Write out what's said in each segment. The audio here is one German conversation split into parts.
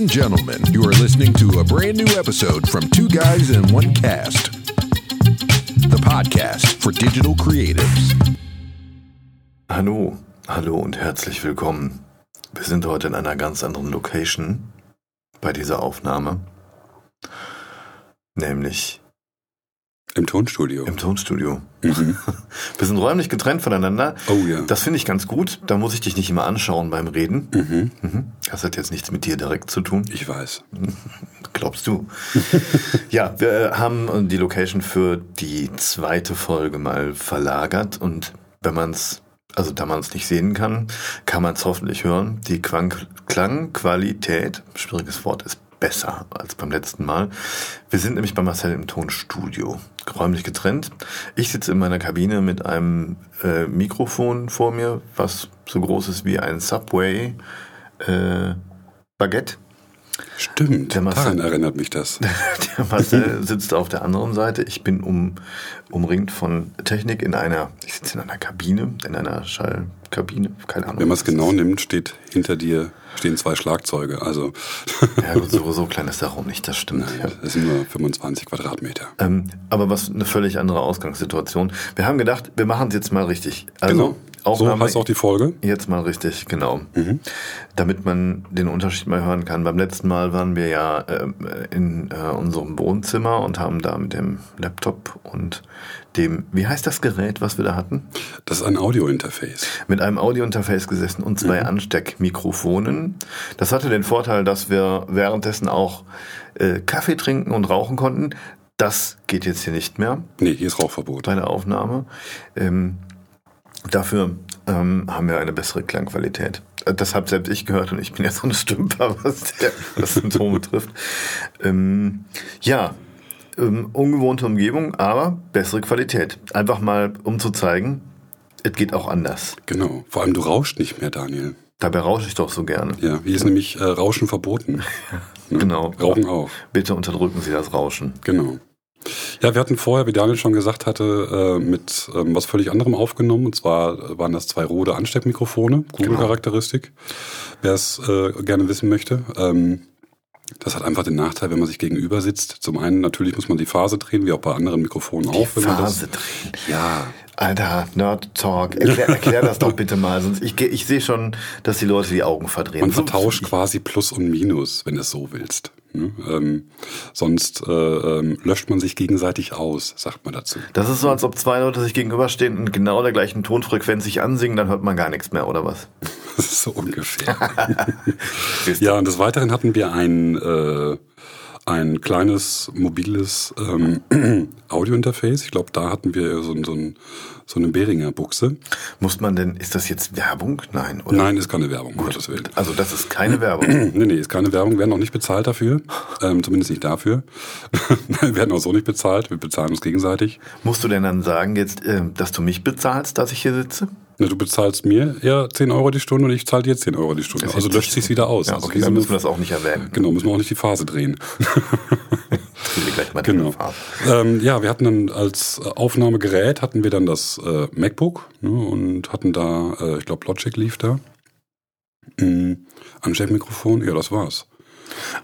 and gentlemen, you are listening to a brand new episode from Two Guys in One Cast, the podcast for digital creatives. Hallo, hallo und herzlich willkommen. Wir sind heute in einer ganz anderen Location bei dieser Aufnahme, nämlich Im Tonstudio. im Tonstudio. Mhm. Wir sind räumlich getrennt voneinander. Oh ja. Das finde ich ganz gut. Da muss ich dich nicht immer anschauen beim Reden. Mhm. Mhm. Das hat jetzt nichts mit dir direkt zu tun. Ich weiß. Glaubst du? ja, wir äh, haben die Location für die zweite Folge mal verlagert und wenn man es, also da man es nicht sehen kann, kann man es hoffentlich hören. Die Quang Klangqualität, schwieriges Wort, ist besser als beim letzten Mal. Wir sind nämlich bei Marcel im Tonstudio, räumlich getrennt. Ich sitze in meiner Kabine mit einem äh, Mikrofon vor mir, was so groß ist wie ein Subway äh, Baguette. Stimmt. Der Marcel- Daran erinnert mich das. Der Marcel sitzt auf der anderen Seite. Ich bin um, umringt von Technik in einer, ich sitze in einer Kabine, in einer Schallkabine, keine Ahnung. Wenn man es genau nimmt, steht hinter dir stehen zwei Schlagzeuge. Also Ja, gut, so, so klein ist der Raum nicht, das stimmt. nein, Ja. das sind nur 25 Quadratmeter. Ähm, aber was eine völlig andere Ausgangssituation. Wir haben gedacht, wir machen es jetzt mal richtig. Also, genau. So Aufnahme heißt auch die Folge. Jetzt mal richtig, genau. Mhm. Damit man den Unterschied mal hören kann. Beim letzten Mal waren wir ja ähm, in äh, unserem Wohnzimmer und haben da mit dem Laptop und dem, wie heißt das Gerät, was wir da hatten? Das ist ein Audiointerface. Mit einem Audiointerface gesessen und zwei Ansteckmikrofonen. Das hatte den Vorteil, dass wir währenddessen auch äh, Kaffee trinken und rauchen konnten. Das geht jetzt hier nicht mehr Nee, hier ist Rauchverbot. bei der Aufnahme. Ähm, dafür ähm, haben wir eine bessere Klangqualität. Äh, Das habe selbst ich gehört und ich bin ja so ein Stümper, was, der, was Symptome betrifft. Ähm, ja, ähm, ungewohnte Umgebung, aber bessere Qualität. Einfach mal, um zu zeigen, es geht auch anders. Genau. Vor allem du rauscht nicht mehr, Daniel. Dabei rausche ich doch so gerne. Ja, hier ist nämlich äh, Rauschen verboten. Ne? Genau. Rauchen auch. Bitte unterdrücken Sie das Rauschen. Genau. Ja, wir hatten vorher, wie Daniel schon gesagt hatte, äh, mit ähm, was völlig anderem aufgenommen. Und zwar äh, waren das zwei Rode Ansteckmikrofone, Google-Charakteristik. Wer es äh, gerne wissen möchte. Ähm, das hat einfach den Nachteil, wenn man sich gegenüber sitzt. Zum einen natürlich muss man die Phase drehen, wie auch bei anderen Mikrofonen auch. wenn man Phase das, drehen. Ja, Alter, Nerd Talk. Erklär, erklär das doch bitte mal. Sonst ich, ich sehe schon, dass die Leute die Augen verdrehen. man vertauscht quasi Plus und Minus, wenn du es so willst. Ne? Ähm, sonst äh, ähm, löscht man sich gegenseitig aus, sagt man dazu. Das ist so, als ob zwei Leute sich gegenüberstehen und genau der gleichen Tonfrequenz sich ansingen, dann hört man gar nichts mehr, oder was? Das ist so ungefähr. Ja, und des Weiteren hatten wir ein, äh, ein kleines mobiles ähm, Audiointerface. Ich glaube, da hatten wir so, so, ein, so eine Behringer Buchse. Muss man denn, ist das jetzt Werbung? Nein, oder? Nein, ist keine Werbung, um Gottes Willen. Also das ist keine Werbung. Nee, nee, ist keine Werbung, werden auch nicht bezahlt dafür. Ähm, zumindest nicht dafür. wir werden auch so nicht bezahlt, wir bezahlen uns gegenseitig. Musst du denn dann sagen jetzt, äh, dass du mich bezahlst, dass ich hier sitze? Na, du bezahlst mir ja 10 Euro die Stunde und ich zahle dir 10 Euro die Stunde. Also löscht sich's wieder aus. Ja, Also okay, wie dann müssen wir das auch nicht erwähnen. Genau, müssen wir auch nicht die Phase drehen. Ich will gleich mal Genau. Ähm, ja, wir hatten dann als Aufnahmegerät hatten wir dann das äh, MacBook ne, und hatten da, äh, ich glaube Logic lief da. Mhm. Ansteckmikrofon, ja, das war's.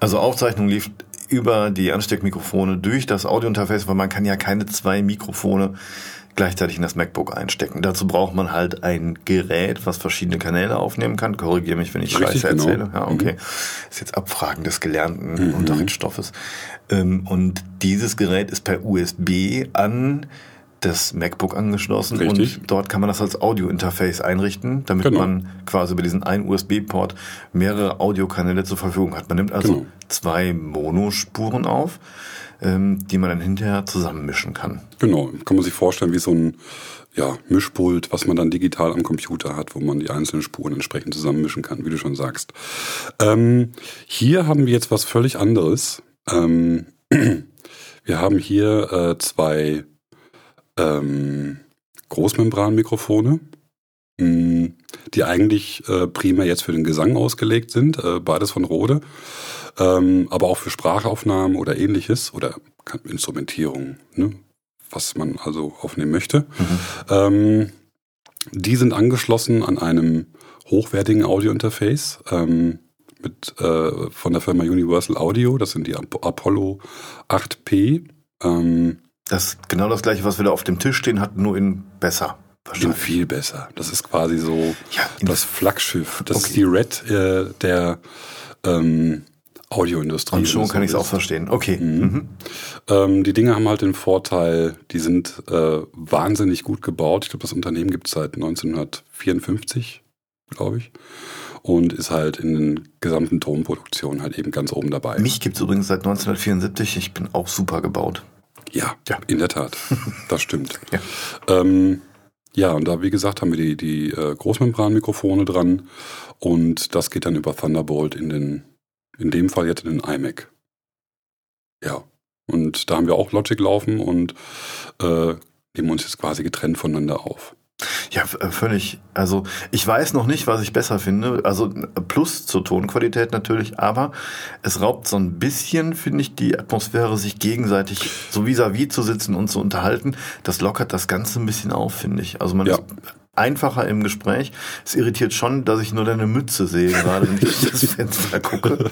Also Aufzeichnung lief über die Ansteckmikrofone durch das Audiointerface, weil man kann ja keine zwei Mikrofone gleichzeitig in das MacBook einstecken. Dazu braucht man halt ein Gerät, was verschiedene Kanäle aufnehmen kann. Korrigiere mich, wenn ich Richtig, Scheiße genau. erzähle. Ja, okay. Ist jetzt Abfragen des gelernten Unterrichtsstoffes. Ähm, und dieses Gerät ist per USB an das MacBook angeschlossen Richtig. und dort kann man das als Audiointerface einrichten, damit Genau. man quasi über diesen einen USB-Port mehrere Audiokanäle zur Verfügung hat. Man nimmt also Genau. zwei Monospuren auf, ähm, die man dann hinterher zusammenmischen kann. Genau, kann man sich vorstellen wie so ein ja, Mischpult, was man dann digital am Computer hat, wo man die einzelnen Spuren entsprechend zusammenmischen kann, wie du schon sagst. Ähm, hier haben wir jetzt was völlig anderes. Ähm, wir haben hier äh, zwei ähm, Großmembranmikrofone, mh, die eigentlich äh, primär jetzt für den Gesang ausgelegt sind, äh, beides von Rode, ähm, aber auch für Sprachaufnahmen oder ähnliches oder Instrumentierung, ne? was man also aufnehmen möchte. Ähm, die sind angeschlossen an einem hochwertigen Audiointerface. Ähm, mit, äh, von der Firma Universal Audio. Das sind die Apollo 8P. Ähm, das ist genau das gleiche, was wir da auf dem Tisch stehen hatten, nur in besser. In viel besser. Das ist quasi so ja, das Flaggschiff. Das okay. ist die Red äh, der ähm, Audioindustrie. Und schon kann ich es auch verstehen. Okay. Mhm. Mhm. Ähm, die Dinge haben halt den Vorteil, die sind äh, wahnsinnig gut gebaut. Ich glaube, das Unternehmen gibt es seit 1954, glaube ich. Und ist halt in den gesamten Tonproduktionen halt eben ganz oben dabei. Mich gibt es übrigens seit 1974. Ich bin auch super gebaut. Ja, ja. in der Tat. Das stimmt. ja. Ähm, ja, und da, wie gesagt, haben wir die, die äh, Großmembranmikrofone dran und das geht dann über Thunderbolt in den, in dem Fall jetzt in den iMac. Ja. Und da haben wir auch Logic laufen und äh, nehmen uns jetzt quasi getrennt voneinander auf. Ja, äh, völlig. Also ich weiß noch nicht, was ich besser finde. Also plus zur Tonqualität natürlich, aber es raubt so ein bisschen, finde ich, die Atmosphäre, sich gegenseitig so vis-à-vis -vis zu sitzen und zu unterhalten. Das lockert das Ganze ein bisschen auf, finde ich. Also man ja. ist einfacher im Gespräch. Es irritiert schon, dass ich nur deine Mütze sehe, gerade wenn ich das Fenster gucke.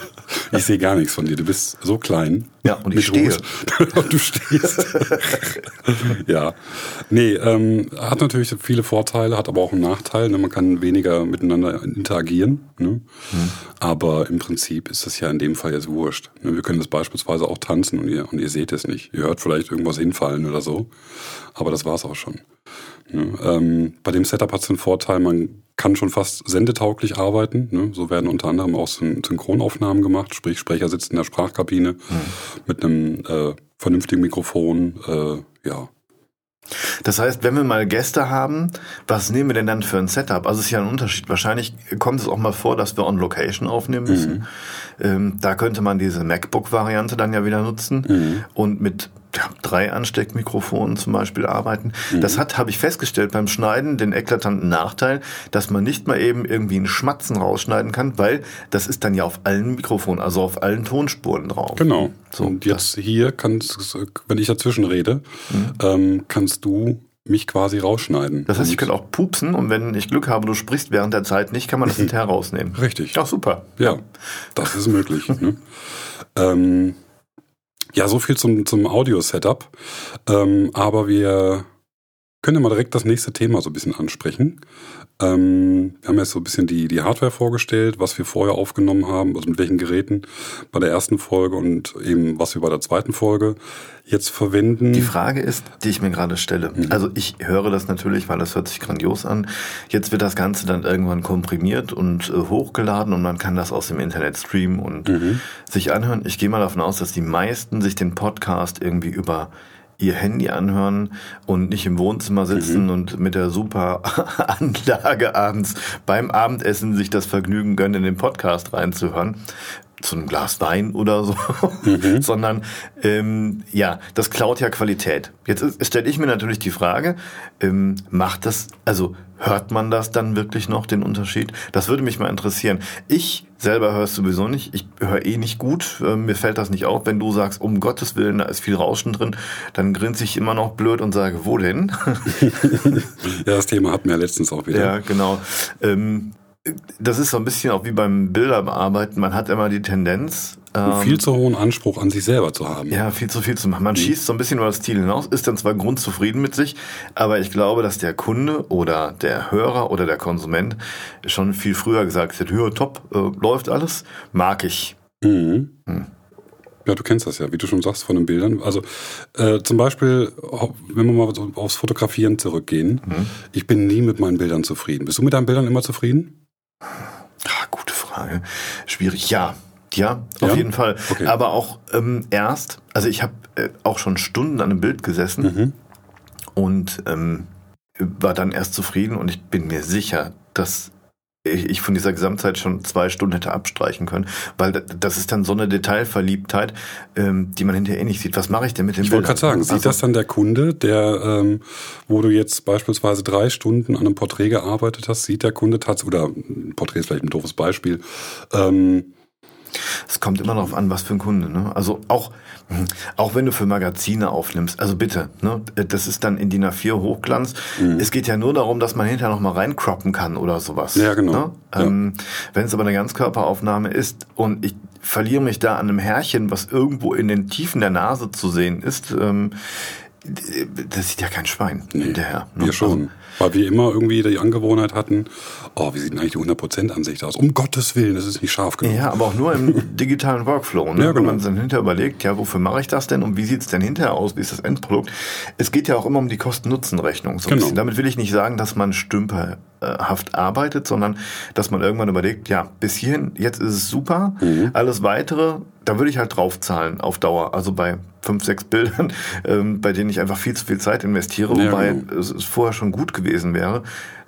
Ich sehe gar nichts von dir. Du bist so klein. Ja, und ich stehe. und du stehst. ja. Nee, ähm, hat natürlich viele Vorteile, hat aber auch einen Nachteil. Ne? Man kann weniger miteinander interagieren. Ne? Hm. Aber im Prinzip ist das ja in dem Fall jetzt wurscht. Ne? Wir können das beispielsweise auch tanzen und ihr, und ihr seht es nicht. Ihr hört vielleicht irgendwas hinfallen oder so. Aber das war's auch schon. Ne? Ähm, bei dem Setup hat es den Vorteil, man kann schon fast sendetauglich arbeiten. Ne? So werden unter anderem auch Synchronaufnahmen gemacht, sprich Sprecher sitzt in der Sprachkabine mhm. mit einem äh, vernünftigen Mikrofon. Äh, ja, das heißt, wenn wir mal Gäste haben, was nehmen wir denn dann für ein Setup? Also es ist ja ein Unterschied. Wahrscheinlich kommt es auch mal vor, dass wir on Location aufnehmen müssen. Mhm. Ähm, da könnte man diese MacBook-Variante dann ja wieder nutzen mhm. und mit drei Ansteckmikrofonen zum Beispiel arbeiten. Mhm. Das hat, habe ich festgestellt beim Schneiden, den eklatanten Nachteil, dass man nicht mal eben irgendwie einen Schmatzen rausschneiden kann, weil das ist dann ja auf allen Mikrofonen, also auf allen Tonspuren drauf. Genau. So, und jetzt hier kannst, wenn ich dazwischen rede, mhm. ähm, kannst du mich quasi rausschneiden. Das heißt, ich könnte auch pupsen und wenn ich Glück habe, du sprichst während der Zeit nicht, kann man das hinterher rausnehmen. Richtig. Ach, super. Ja, das ist möglich. ne? ähm, ja, so viel zum, zum Audio-Setup. Ähm, aber wir können ja mal direkt das nächste Thema so ein bisschen ansprechen. Ähm, wir haben jetzt so ein bisschen die, die Hardware vorgestellt, was wir vorher aufgenommen haben, also mit welchen Geräten bei der ersten Folge und eben was wir bei der zweiten Folge jetzt verwenden. Die Frage ist, die ich mir gerade stelle. Mhm. Also ich höre das natürlich, weil das hört sich grandios an. Jetzt wird das Ganze dann irgendwann komprimiert und äh, hochgeladen und man kann das aus dem Internet streamen und mhm. sich anhören. Ich gehe mal davon aus, dass die meisten sich den Podcast irgendwie über ihr Handy anhören und nicht im Wohnzimmer sitzen mhm. und mit der super Anlage abends beim Abendessen sich das Vergnügen gönnen, in den Podcast reinzuhören zu einem Glas Wein oder so, mhm. sondern ähm, ja, das klaut ja Qualität. Jetzt stelle ich mir natürlich die Frage, ähm, macht das, also hört man das dann wirklich noch, den Unterschied? Das würde mich mal interessieren. Ich selber höre es sowieso nicht. Ich höre eh nicht gut. Äh, mir fällt das nicht auf. Wenn du sagst, um Gottes Willen, da ist viel Rauschen drin, dann grinse ich immer noch blöd und sage, wo denn? ja, das Thema hatten wir letztens auch wieder. Ja, genau. Ähm, das ist so ein bisschen auch wie beim Bilderbearbeiten. Man hat immer die Tendenz, einen viel zu hohen Anspruch an sich selber zu haben. Ja, viel zu viel zu machen. Man mhm. schießt so ein bisschen über das Ziel hinaus, ist dann zwar grundzufrieden mit sich, aber ich glaube, dass der Kunde oder der Hörer oder der Konsument schon viel früher gesagt hat, ja, top, äh, läuft alles, mag ich. Mhm. Mhm. Ja, du kennst das ja, wie du schon sagst, von den Bildern. Also äh, zum Beispiel, wenn wir mal aufs Fotografieren zurückgehen, mhm. ich bin nie mit meinen Bildern zufrieden. Bist du mit deinen Bildern immer zufrieden? Ah, gute Frage. Schwierig. Ja, ja, auf ja? jeden Fall. Okay. Aber auch ähm, erst, also ich habe äh, auch schon Stunden an einem Bild gesessen mhm. und ähm, war dann erst zufrieden und ich bin mir sicher, dass ich von dieser Gesamtzeit schon zwei Stunden hätte abstreichen können, weil das ist dann so eine Detailverliebtheit, ähm, die man hinterher eh nicht sieht. Was mache ich denn mit dem Bild? Ich wollte gerade sagen, also, sieht das dann der Kunde, der, ähm, wo du jetzt beispielsweise drei Stunden an einem Porträt gearbeitet hast, sieht der Kunde tatsächlich, oder Porträt ist vielleicht ein doofes Beispiel, ähm, Es kommt immer darauf an, was für ein Kunde. Ne? Also auch, auch wenn du für Magazine aufnimmst, also bitte, ne? das ist dann in DIN A4 Hochglanz. Mhm. Es geht ja nur darum, dass man hinterher noch mal reincroppen kann oder sowas. Ja, genau. Ne? Ja. Ähm, wenn es aber eine Ganzkörperaufnahme ist und ich verliere mich da an einem Härchen, was irgendwo in den Tiefen der Nase zu sehen ist, ähm, das sieht ja kein Schwein nee, hinterher. Ne? Wir schon. Also, weil wir immer irgendwie die Angewohnheit hatten, oh, wie sieht denn eigentlich die 100%-Ansicht aus? Um Gottes Willen, das ist nicht scharf genug. Ja, aber auch nur im digitalen Workflow. Ne? Ja, genau. Wenn man sich dann hinterher überlegt, ja, wofür mache ich das denn und wie sieht es denn hinterher aus, wie ist das Endprodukt? Es geht ja auch immer um die Kosten-Nutzen-Rechnung. So genau. Damit will ich nicht sagen, dass man stümperhaft arbeitet, sondern dass man irgendwann überlegt, ja, bis hierhin, jetzt ist es super, mhm. alles Weitere, da würde ich halt draufzahlen auf Dauer. Also bei fünf, sechs Bildern, ähm, bei denen ich einfach viel zu viel Zeit investiere, ja, wobei genau. es vorher schon gut gewesen wäre.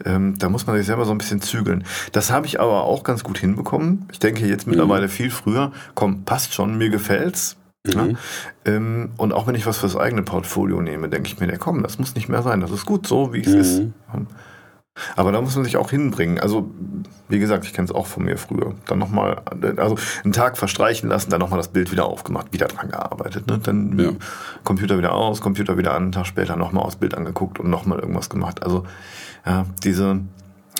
Ähm, da muss man sich selber so ein bisschen zügeln. Das habe ich aber auch ganz gut hinbekommen. Ich denke jetzt mittlerweile mhm. viel früher, komm, passt schon, mir gefällt's. Mhm. Ja? Ähm, und auch wenn ich was fürs eigene Portfolio nehme, denke ich mir, ja, komm, das muss nicht mehr sein. Das ist gut so, wie es mhm. ist. Aber da muss man sich auch hinbringen. Also, wie gesagt, ich kenne es auch von mir früher. Dann nochmal, also einen Tag verstreichen lassen, dann nochmal das Bild wieder aufgemacht, wieder dran gearbeitet. Ne? Dann ja. Computer wieder aus, Computer wieder an, einen Tag später nochmal aufs Bild angeguckt und nochmal irgendwas gemacht. Also, ja, diese,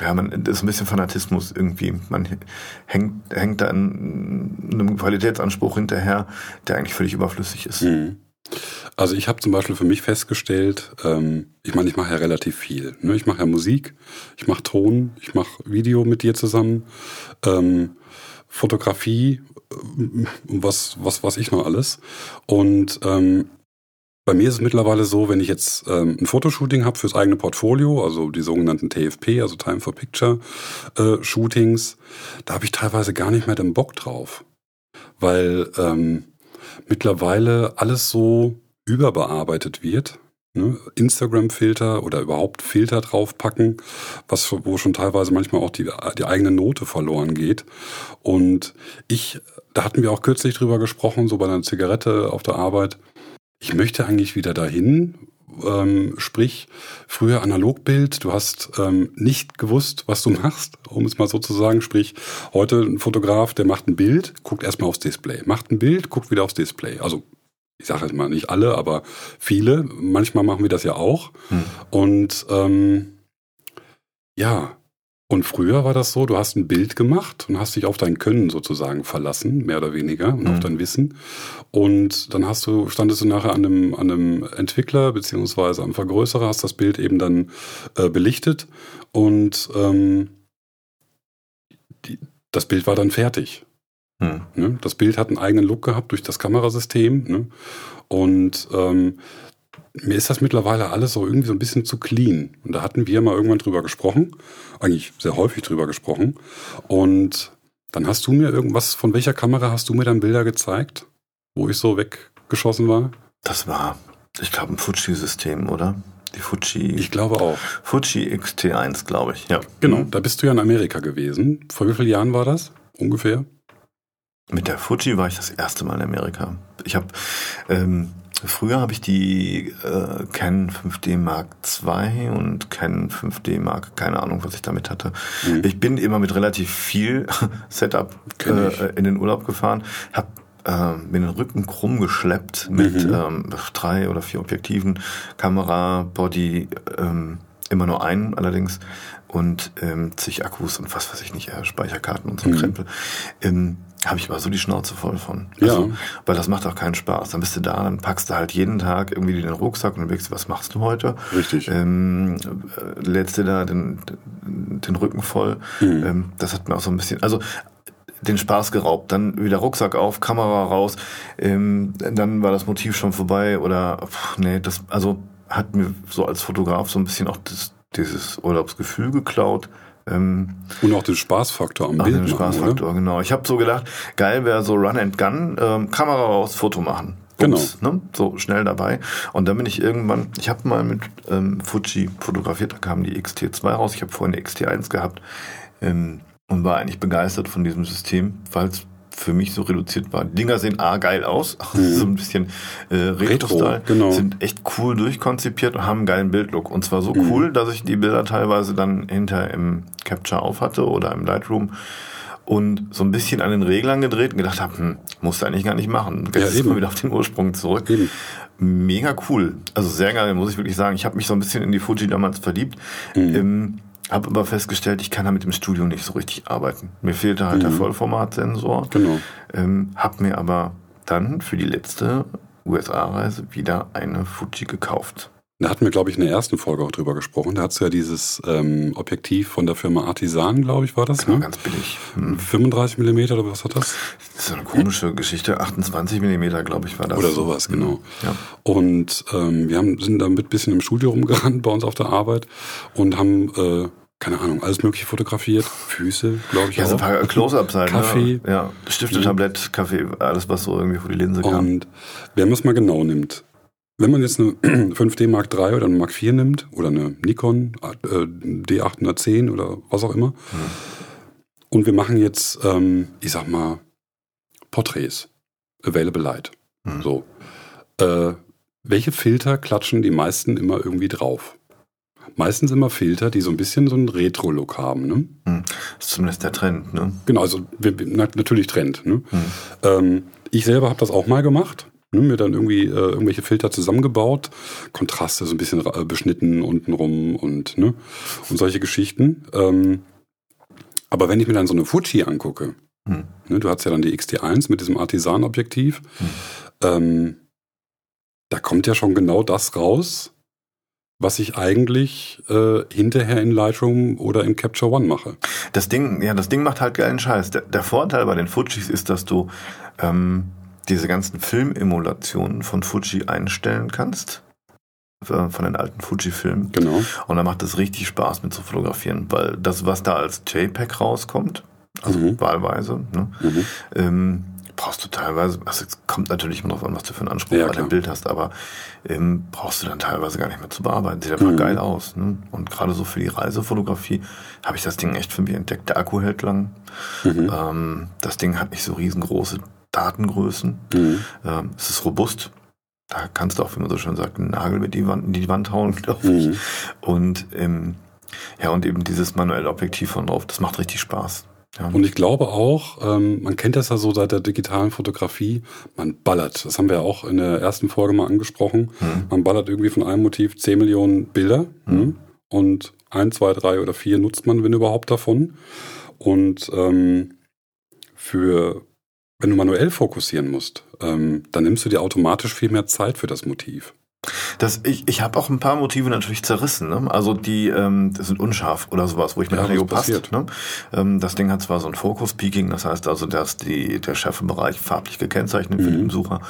ja, man, das ist ein bisschen Fanatismus irgendwie. Man hängt, hängt da in einem Qualitätsanspruch hinterher, der eigentlich völlig überflüssig ist. Mhm. Also ich habe zum Beispiel für mich festgestellt, ähm, ich meine, ich mache ja relativ viel. Ne? Ich mache ja Musik, ich mache Ton, ich mache Video mit dir zusammen, ähm, Fotografie, äh, was, was, was ich noch alles. Und ähm, bei mir ist es mittlerweile so, wenn ich jetzt ähm, ein Fotoshooting habe fürs eigene Portfolio, also die sogenannten TFP, also Time for Picture äh, Shootings, da habe ich teilweise gar nicht mehr den Bock drauf. Weil ähm, mittlerweile alles so überbearbeitet wird. Ne? Instagram-Filter oder überhaupt Filter draufpacken, was, wo schon teilweise manchmal auch die, die eigene Note verloren geht. Und ich, da hatten wir auch kürzlich drüber gesprochen, so bei einer Zigarette auf der Arbeit. Ich möchte eigentlich wieder dahin, ähm, sprich, früher Analogbild, du hast ähm, nicht gewusst, was du machst, um es mal so zu sagen. Sprich, heute ein Fotograf, der macht ein Bild, guckt erstmal aufs Display, macht ein Bild, guckt wieder aufs Display. Also ich sage jetzt mal nicht alle, aber viele. Manchmal machen wir das ja auch. Hm. Und ähm, ja, und früher war das so, du hast ein Bild gemacht und hast dich auf dein Können sozusagen verlassen, mehr oder weniger, und mhm. auf dein Wissen. Und dann hast du, standest du nachher an einem, an einem Entwickler beziehungsweise am Vergrößerer, hast das Bild eben dann äh, belichtet und ähm, die, das Bild war dann fertig. Mhm. Ne? Das Bild hat einen eigenen Look gehabt durch das Kamerasystem. Ne? Und ähm, mir ist das mittlerweile alles so irgendwie so ein bisschen zu clean. Und da hatten wir mal irgendwann drüber gesprochen, eigentlich sehr häufig drüber gesprochen. Und dann hast du mir irgendwas, von welcher Kamera hast du mir dann Bilder gezeigt, wo ich so weggeschossen war? Das war, ich glaube, ein Fuji-System, oder? Die Fuji. Ich glaube auch. Fuji XT1, glaube ich, ja. Genau, da bist du ja in Amerika gewesen. Vor wie vielen Jahren war das? Ungefähr? Mit der Fuji war ich das erste Mal in Amerika. Ich habe ähm, Früher habe ich die äh, Canon 5D Mark II und Canon 5D Mark, keine Ahnung, was ich damit hatte. Mhm. Ich bin immer mit relativ viel Setup äh, in den Urlaub gefahren, habe äh, mir den Rücken krumm geschleppt mit mhm. ähm, drei oder vier Objektiven, Kamera, Body, ähm, immer nur einen allerdings und ähm, zig Akkus und was weiß ich nicht, äh, Speicherkarten und so mhm. Krempel. Ähm, habe ich aber so die Schnauze voll von. Also, ja. Weil das macht auch keinen Spaß. Dann bist du da, dann packst du halt jeden Tag irgendwie den Rucksack und überlegst, was machst du heute? Richtig. Ähm, äh, lädst dir da den, den Rücken voll. Mhm. Ähm, das hat mir auch so ein bisschen, also den Spaß geraubt. Dann wieder Rucksack auf, Kamera raus. Ähm, dann war das Motiv schon vorbei oder pff, nee, das also hat mir so als Fotograf so ein bisschen auch das, dieses Urlaubsgefühl geklaut. Ähm, und auch den Spaßfaktor am Bild. Den Spaßfaktor, machen, genau. Ich habe so gedacht, geil wäre so Run and Gun, ähm, Kamera raus, Foto machen. Bums, genau. Ne? So schnell dabei. Und dann bin ich irgendwann, ich habe mal mit ähm, Fuji fotografiert, da kam die XT2 raus. Ich habe vorhin eine XT1 gehabt ähm, und war eigentlich begeistert von diesem System, weil es für mich so reduziert war. Die Dinger sehen A geil aus, mhm. so ein bisschen äh, Retro-Style, Retro, genau. sind echt cool durchkonzipiert und haben einen geilen Bildlook. Und zwar so mhm. cool, dass ich die Bilder teilweise dann hinter im Capture auf hatte oder im Lightroom und so ein bisschen an den Reglern gedreht und gedacht habe, hm, musst du eigentlich gar nicht machen. Jetzt Ja, eben. wieder auf den Ursprung zurück. Eben. Mega cool. Also sehr geil, muss ich wirklich sagen. Ich habe mich so ein bisschen in die Fuji damals verliebt. Ähm, habe aber festgestellt, ich kann damit im Studio nicht so richtig arbeiten. Mir fehlte halt der Vollformatsensor. Genau. Ähm, hab mir aber dann für die letzte USA-Reise wieder eine Fuji gekauft. Da hatten wir, glaube ich, in der ersten Folge auch drüber gesprochen. Da hast du ja dieses ähm, Objektiv von der Firma Artisan, glaube ich, war das, Genau, ne? ganz billig. Hm. 35 mm oder was hat das? Das ist so eine komische Geschichte. 28 Millimeter, glaube ich, war das. Oder sowas, genau. Ja. Und ähm, wir haben, sind damit ein bisschen im Studio rumgerannt bei uns auf der Arbeit und haben, äh, keine Ahnung, alles mögliche fotografiert. Füße, glaube ich Ja, so ein auch. paar Close-Ups halt. Kaffee. Ne? Ja, Stifte, Tablett, Kaffee, alles, was so irgendwie vor die Linse kam. Und wenn man es mal genau nimmt, wenn man jetzt eine 5D Mark III oder eine Mark IV nimmt oder eine Nikon äh, D810 oder was auch immer und wir machen jetzt, ähm, ich sag mal, Porträts, Available Light. Mhm. So. Äh, welche Filter klatschen die meisten immer irgendwie drauf? Meistens immer Filter, die so ein bisschen so einen Retro-Look haben. Ne? Hm. Das ist zumindest der Trend, ne? Genau, also wir, natürlich Trend. Ne? Hm. Ähm, ich selber habe das auch mal gemacht. Ne, mir dann irgendwie äh, irgendwelche Filter zusammengebaut, Kontraste so ein bisschen äh, beschnitten untenrum und ne und solche Geschichten. Ähm, aber wenn ich mir dann so eine Fuji angucke, Hm. ne, du hast ja dann die XT1 mit diesem Artisan-Objektiv, ähm, da kommt ja schon genau das raus, was ich eigentlich äh, hinterher in Lightroom oder in Capture One mache. Das Ding, ja, das Ding macht halt geilen Scheiß. Der, der Vorteil bei den Fujis ist, dass du ähm, diese ganzen Filmemulationen von Fuji einstellen kannst. äh, Von den alten Fuji-Filmen. Genau. Und da macht es richtig Spaß mit zu fotografieren, weil das, was da als JPEG rauskommt, also Mhm. wahlweise, ne, Mhm. ähm, brauchst du teilweise, also es kommt natürlich immer drauf an, was du für einen Anspruch Ja, bei dem Bild hast, aber ähm, brauchst du dann teilweise gar nicht mehr zu bearbeiten. Sieht einfach Mhm. geil aus. Ne? Und gerade so für die Reisefotografie habe ich das Ding echt für mich entdeckt. Der Akku hält lang. Mhm. Ähm, das Ding hat nicht so riesengroße Datengrößen. Mhm. Ähm, es ist robust. Da kannst du auch, wie man so schön sagt, einen Nagel mit die Wand, in die Wand hauen, glaube ich. Mhm. Und ähm, ja, und eben dieses manuelle Objektiv von drauf, das macht richtig Spaß. Ja. Und ich glaube auch, ähm, man kennt das ja so seit der digitalen Fotografie, man ballert. Das haben wir ja auch in der ersten Folge mal angesprochen. Mhm. Man ballert irgendwie von einem Motiv 10 Millionen Bilder ne? und ein, zwei, drei oder vier nutzt man, wenn überhaupt, davon. Und ähm, für wenn du manuell fokussieren musst, ähm, dann nimmst du dir automatisch viel mehr Zeit für das Motiv. Das, ich ich habe auch ein paar Motive natürlich zerrissen. Ne? Also die ähm, sind unscharf oder sowas, wo ich mir Ja, jo, passt. passiert? Ne? Ähm, das Ding hat zwar so ein Focus-Peaking, das heißt also, dass die, der Schärfebereich farblich gekennzeichnet für Mhm. den Sucher.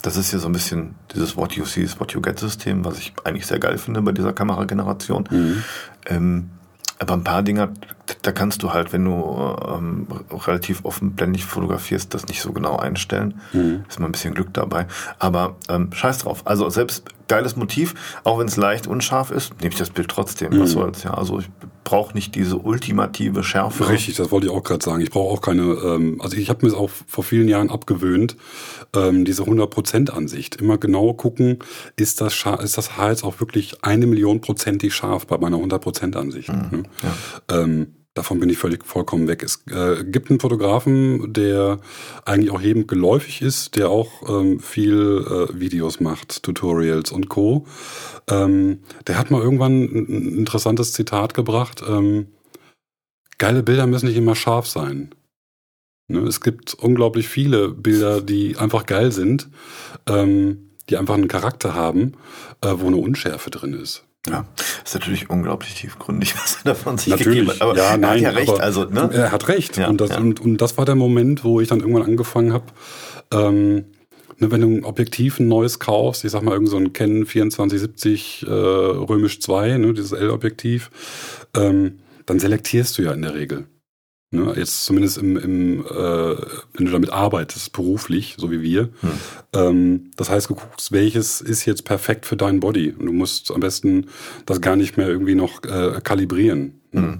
Das ist hier so ein bisschen dieses What you see is what you get System, was ich eigentlich sehr geil finde bei dieser Kamerageneration. Mhm. Ähm, aber ein paar Dinger, da kannst du halt, wenn du ähm, relativ offenblendig fotografierst, das nicht so genau einstellen. Mhm. Ist mal ein bisschen Glück dabei. Aber ähm, scheiß drauf. Also selbst geiles Motiv, auch wenn es leicht unscharf ist, nehme ich das Bild trotzdem. Was Mhm. soll's, ja. Also ich brauche nicht diese ultimative Schärfe. Richtig, das wollte ich auch gerade sagen. Ich brauche auch keine, ähm, also ich habe mir es auch vor vielen Jahren abgewöhnt, ähm, diese 100% Ansicht. Immer genau gucken, ist das, ist das Haar jetzt auch wirklich eine Million prozentig scharf bei meiner 100% Ansicht. Ne? Ja. Ähm, davon bin ich völlig vollkommen weg. Es äh, gibt einen Fotografen, der eigentlich auch jedem geläufig ist, der auch ähm, viel äh, Videos macht, Tutorials und Co. Ähm, der hat mal irgendwann ein, interessantes Zitat gebracht. Ähm, geile Bilder müssen nicht immer scharf sein. Ne? Es gibt unglaublich viele Bilder, die einfach geil sind, ähm, die einfach einen Charakter haben, äh, wo eine Unschärfe drin ist. Ja, ist natürlich unglaublich tiefgründig, was er davon sich Natürlich, gegeben hat. Aber ja, er nein, hat ja recht. Also, ne? er hat recht. Ja, und, das, ja. und, und das war der Moment, wo ich dann irgendwann angefangen habe, ähm, ne, wenn du ein Objektiv ein neues kaufst, ich sag mal irgend so ein Canon 2470 äh, Römisch 2, ne, dieses L-Objektiv, ähm, dann selektierst du ja in der Regel. Ne, jetzt zumindest im, im äh, wenn du damit arbeitest, beruflich, so wie wir. Hm. Ähm, das heißt, du guckst, welches ist jetzt perfekt für dein Body. Und du musst am besten das gar nicht mehr irgendwie noch äh, kalibrieren. Ne? Hm.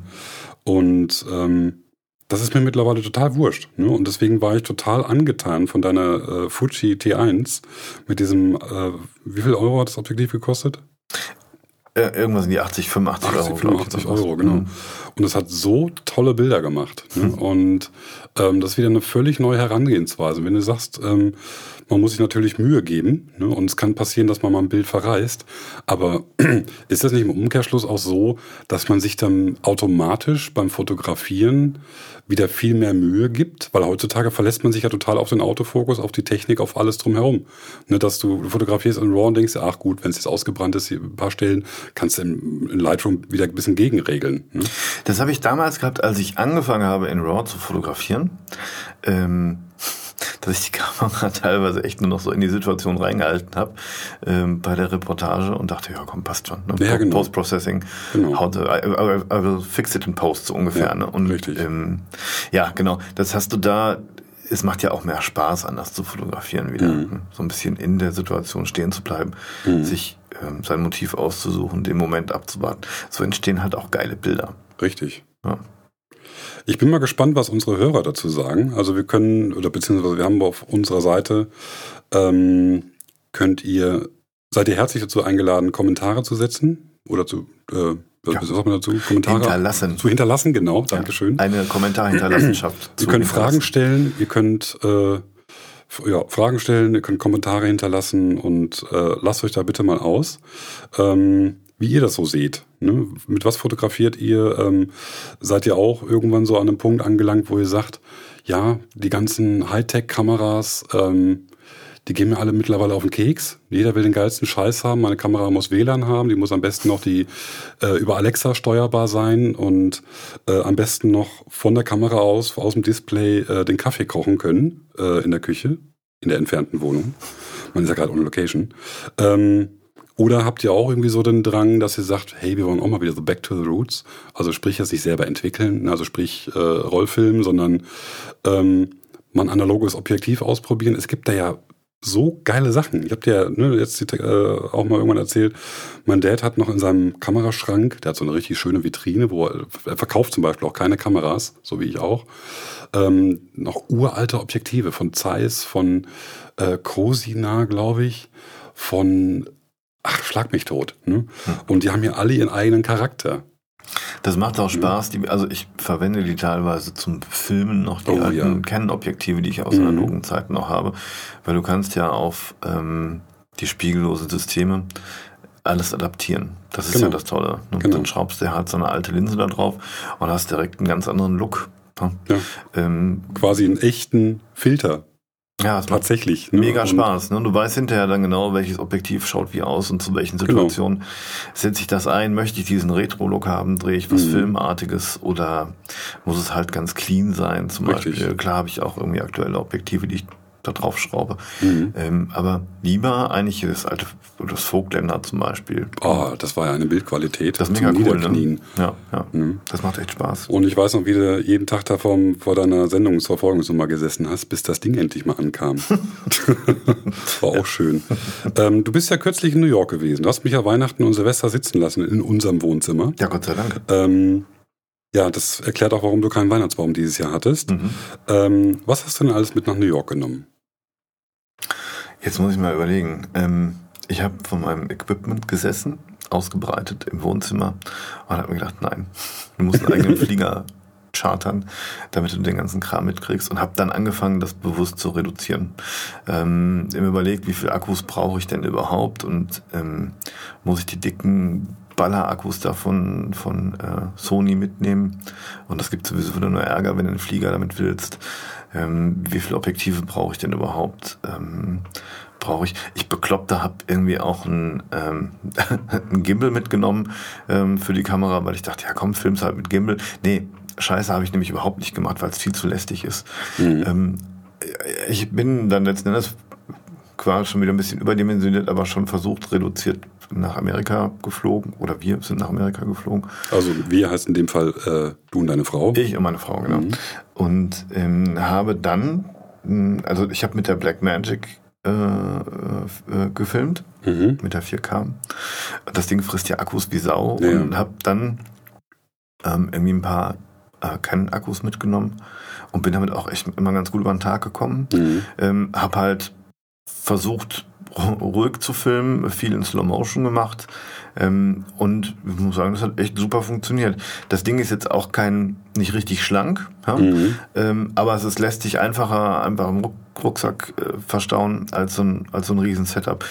Und ähm, das ist mir mittlerweile total wurscht. Ne? Und deswegen war ich total angetan von deiner äh, Fuji T1 mit diesem, äh, wie viel Euro hat das Objektiv gekostet? Äh, irgendwas in die 80, 85 80, Euro. 85 Euro, genau. Mhm. Und es hat so tolle Bilder gemacht. Ne? Mhm. Und ähm, das ist wieder eine völlig neue Herangehensweise. Wenn du sagst, ähm, man muss sich natürlich Mühe geben ne? und es kann passieren, dass man mal ein Bild verreißt. Aber ist das nicht im Umkehrschluss auch so, dass man sich dann automatisch beim Fotografieren wieder viel mehr Mühe gibt? Weil heutzutage verlässt man sich ja total auf den Autofokus, auf die Technik, auf alles drumherum. Ne? Dass du fotografierst in RAW und denkst, ach gut, wenn es jetzt ausgebrannt ist, ein paar Stellen, kannst du in Lightroom wieder ein bisschen gegenregeln. Ne? Das habe ich damals gehabt, als ich angefangen habe, in RAW zu fotografieren. Ähm dass ich die Kamera teilweise echt nur noch so in die Situation reingehalten habe ähm, bei der Reportage und dachte, ja komm, passt schon. Ne? Ja, genau. Post-Processing, genau. I, I, I, will fix it in Post so ungefähr. Ja, ne? Und, richtig. Ähm, ja, genau. Das hast du da es macht ja auch mehr Spaß, anders zu fotografieren wieder. Mhm. Ne? So ein bisschen in der Situation stehen zu bleiben, mhm. sich ähm, sein Motiv auszusuchen, den Moment abzuwarten. So entstehen halt auch geile Bilder. Richtig. Ja. Ich bin mal gespannt, was unsere Hörer dazu sagen. Also wir können, oder beziehungsweise wir haben auf unserer Seite, ähm, könnt ihr, seid ihr herzlich dazu eingeladen, Kommentare zu setzen oder zu, äh, was ja. sagt man dazu? Kommentare hinterlassen. Zu hinterlassen, genau, Dankeschön. Ja, eine Kommentarhinterlassenschaft. ihr könnt Fragen stellen, ihr könnt äh, ja, Fragen stellen, ihr könnt Kommentare hinterlassen und äh, lasst euch da bitte mal aus. Ähm, wie ihr das so seht. Ne? Mit was fotografiert ihr? Ähm, seid ihr auch irgendwann so an einem Punkt angelangt, wo ihr sagt, ja, die ganzen Hightech-Kameras, ähm, die gehen mir alle mittlerweile auf den Keks. Jeder will den geilsten Scheiß haben. Meine Kamera muss WLAN haben. Die muss am besten noch die äh, über Alexa steuerbar sein und äh, am besten noch von der Kamera aus, aus dem Display äh, den Kaffee kochen können äh, in der Küche, in der entfernten Wohnung. Man ist ja gerade on Location. Ähm, oder habt ihr auch irgendwie so den Drang, dass ihr sagt, hey, wir wollen auch mal wieder so back to the roots? Also sprich, jetzt nicht selber entwickeln, also sprich äh, Rollfilm, sondern ähm, mal ein analoges Objektiv ausprobieren. Es gibt da ja so geile Sachen. Ich habe dir ne, jetzt äh, auch mal irgendwann erzählt, mein Dad hat noch in seinem Kameraschrank, der hat so eine richtig schöne Vitrine, wo er, er verkauft zum Beispiel auch keine Kameras, so wie ich auch, ähm, noch uralte Objektive von Zeiss, von äh, Cosina, glaube ich, von ach, schlag mich tot. Ne? Und die haben ja alle ihren eigenen Charakter. Das macht auch Spaß. Die, also ich verwende die teilweise zum Filmen noch die oh, alten ja. Canon-Objektive, die ich aus mhm. analogen Zeiten noch habe. Weil du kannst ja auf ähm, die spiegellose Systeme alles adaptieren. Das ist genau. ja das Tolle. Ne? Genau. Dann schraubst du halt so eine alte Linse da drauf und hast direkt einen ganz anderen Look. Ne? Ja. Ähm, Quasi einen echten Filter. Ja, tatsächlich. Ne? Mega Spaß. Ne? Du weißt hinterher dann genau, welches Objektiv schaut wie aus und zu welchen genau. Situationen genau. setze ich das ein. Möchte ich diesen Retro-Look haben? Drehe ich was mhm. Filmartiges oder muss es halt ganz clean sein? Zum Richtig. Beispiel. Klar habe ich auch irgendwie aktuelle Objektive, die ich da drauf schraube. Mhm. Ähm, aber lieber eigentlich das alte, das Vogtländer zum Beispiel. Oh, das war ja eine Bildqualität. Das ist mega cool, ne? Ja, ja. Mhm. Das macht echt Spaß. Und ich weiß noch, wie du jeden Tag da vor, vor deiner Sendungsverfolgungsnummer gesessen hast, bis das Ding endlich mal ankam. war auch schön. Ähm, du bist ja kürzlich in New York gewesen. Du hast mich ja Weihnachten und Silvester sitzen lassen in unserem Wohnzimmer. Ja, Gott sei Dank. Ähm, ja, das erklärt auch, warum du keinen Weihnachtsbaum dieses Jahr hattest. Mhm. Ähm, was hast du denn alles mit nach New York genommen? Jetzt muss ich mal überlegen. Ähm, ich habe von meinem Equipment gesessen, ausgebreitet im Wohnzimmer und habe mir gedacht, nein, du musst einen eigenen Flieger chartern, damit du den ganzen Kram mitkriegst und habe dann angefangen, das bewusst zu reduzieren. Ähm, mir überlegt, wie viele Akkus brauche ich denn überhaupt und ähm, muss ich die dicken Baller-Akkus davon von äh, Sony mitnehmen und das gibt sowieso wieder nur Ärger, wenn du einen Flieger damit willst ähm, wie viele Objektive brauche ich denn überhaupt? Ähm, brauche ich, ich bekloppter habe irgendwie auch ein, ähm, ein Gimbal mitgenommen ähm, für die Kamera, weil ich dachte, ja komm, film's halt mit Gimbal. Nee, Scheiße habe ich nämlich überhaupt nicht gemacht, weil es viel zu lästig ist. Mhm. Ähm, ich bin dann letzten Endes quasi schon wieder ein bisschen überdimensioniert, aber schon versucht, reduziert nach Amerika geflogen oder wir sind nach Amerika geflogen. Also wir heißt in dem Fall äh, du und deine Frau? Ich und meine Frau, genau. Mhm. Und ähm, habe dann, hm, also ich habe mit der Blackmagic äh, äh, gefilmt, mhm. mit der 4K. Das Ding frisst ja Akkus wie Sau ja. und habe dann ähm, irgendwie ein paar äh, Canon-Akkus mitgenommen und bin damit auch echt immer ganz gut über den Tag gekommen. Mhm. Ähm, habe halt versucht, ruhig zu filmen, viel in Slow Motion gemacht. Ähm, und ich muss sagen, das hat echt super funktioniert. Das Ding ist jetzt auch kein, nicht richtig schlank, ja? Mhm. ähm, aber es ist, lässt sich einfacher einfach im Ruck, Rucksack äh, verstauen als so ein, als so ein riesen Setup.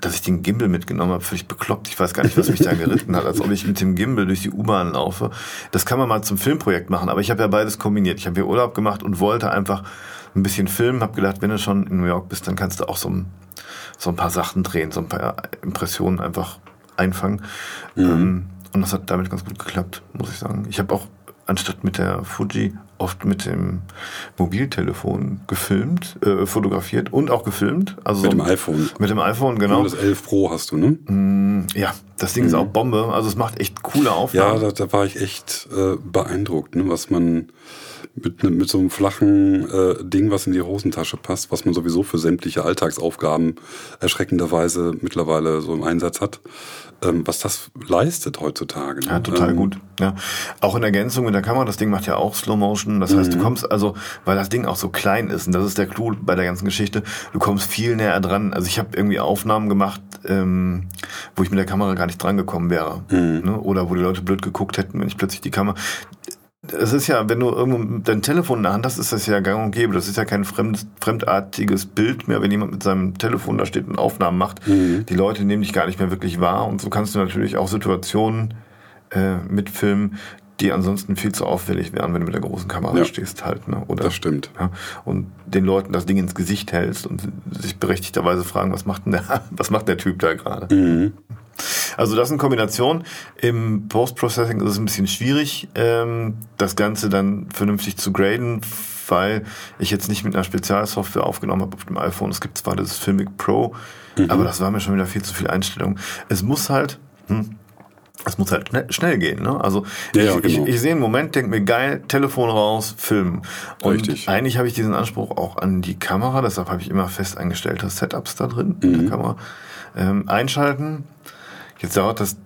Dass ich den Gimbal mitgenommen habe, völlig bekloppt. Ich weiß gar nicht, was mich da geritten hat, als ob ich mit dem Gimbal durch die U-Bahn laufe. Das kann man mal zum Filmprojekt machen, aber ich habe ja beides kombiniert. Ich habe hier Urlaub gemacht und wollte einfach ein bisschen filmen, habe gedacht, wenn du schon in New York bist, dann kannst du auch so ein, so ein paar Sachen drehen, so ein paar Impressionen einfach einfangen. Ähm, und das hat damit ganz gut geklappt, muss ich sagen. Ich habe auch anstatt mit der Fuji oft mit dem Mobiltelefon gefilmt, äh, fotografiert und auch gefilmt. Also Mit dem iPhone. Mit dem iPhone, genau. Das 11 Pro hast du, ne? Mm, Ja, das Ding ist auch Bombe. Also es macht echt coole Ja, Aufnahmen. da, da war ich echt äh, beeindruckt, ne, was man mit, mit so einem flachen äh, Ding, was in die Hosentasche passt, was man sowieso für sämtliche Alltagsaufgaben erschreckenderweise mittlerweile so im Einsatz hat, ähm, was das leistet heutzutage. Ne? Ja, total ähm, gut. Ja. Auch in Ergänzung mit der Kamera, das Ding macht ja auch Slow Motion. Das heißt, du Mhm. kommst also, weil das Ding auch so klein ist, und das ist der Clou bei der ganzen Geschichte, du kommst viel näher dran. Also ich habe irgendwie Aufnahmen gemacht, ähm, wo ich mit der Kamera gar nicht dran gekommen wäre. Mhm. Ne? Oder wo die Leute blöd geguckt hätten, wenn ich plötzlich die Kamera. Es ist ja, wenn du irgendwo dein Telefon in der Hand hast, ist das ja gang und gäbe. Das ist ja kein fremd, fremdartiges Bild mehr, wenn jemand mit seinem Telefon da steht und Aufnahmen macht. Mhm. Die Leute nehmen dich gar nicht mehr wirklich wahr. Und so kannst du natürlich auch Situationen äh, mitfilmen, die ansonsten viel zu auffällig wären, wenn du mit der großen Kamera Ja. stehst halt. Ne? Oder, Das stimmt. Ja, und den Leuten das Ding ins Gesicht hältst und sich berechtigterweise fragen, was macht denn der, was macht der Typ da gerade? Mhm. Also das in Kombination. Im Post-Processing ist es ein bisschen schwierig, ähm, das Ganze dann vernünftig zu graden, weil ich jetzt nicht mit einer Spezialsoftware aufgenommen habe auf dem iPhone. Es gibt zwar das Filmic Pro, Mhm. aber das war mir schon wieder viel zu viel Einstellung. Es muss halt, hm, es muss halt schnell, gehen. Ne? Also Ja, ja, ich, genau. ich, ich sehe einen Moment, denke mir, geil, Telefon raus, filmen. Und Richtig. eigentlich habe ich diesen Anspruch auch an die Kamera, deshalb habe ich immer fest eingestellte Setups da drin in Mhm. der Kamera. Ähm, einschalten. Jetzt dauert das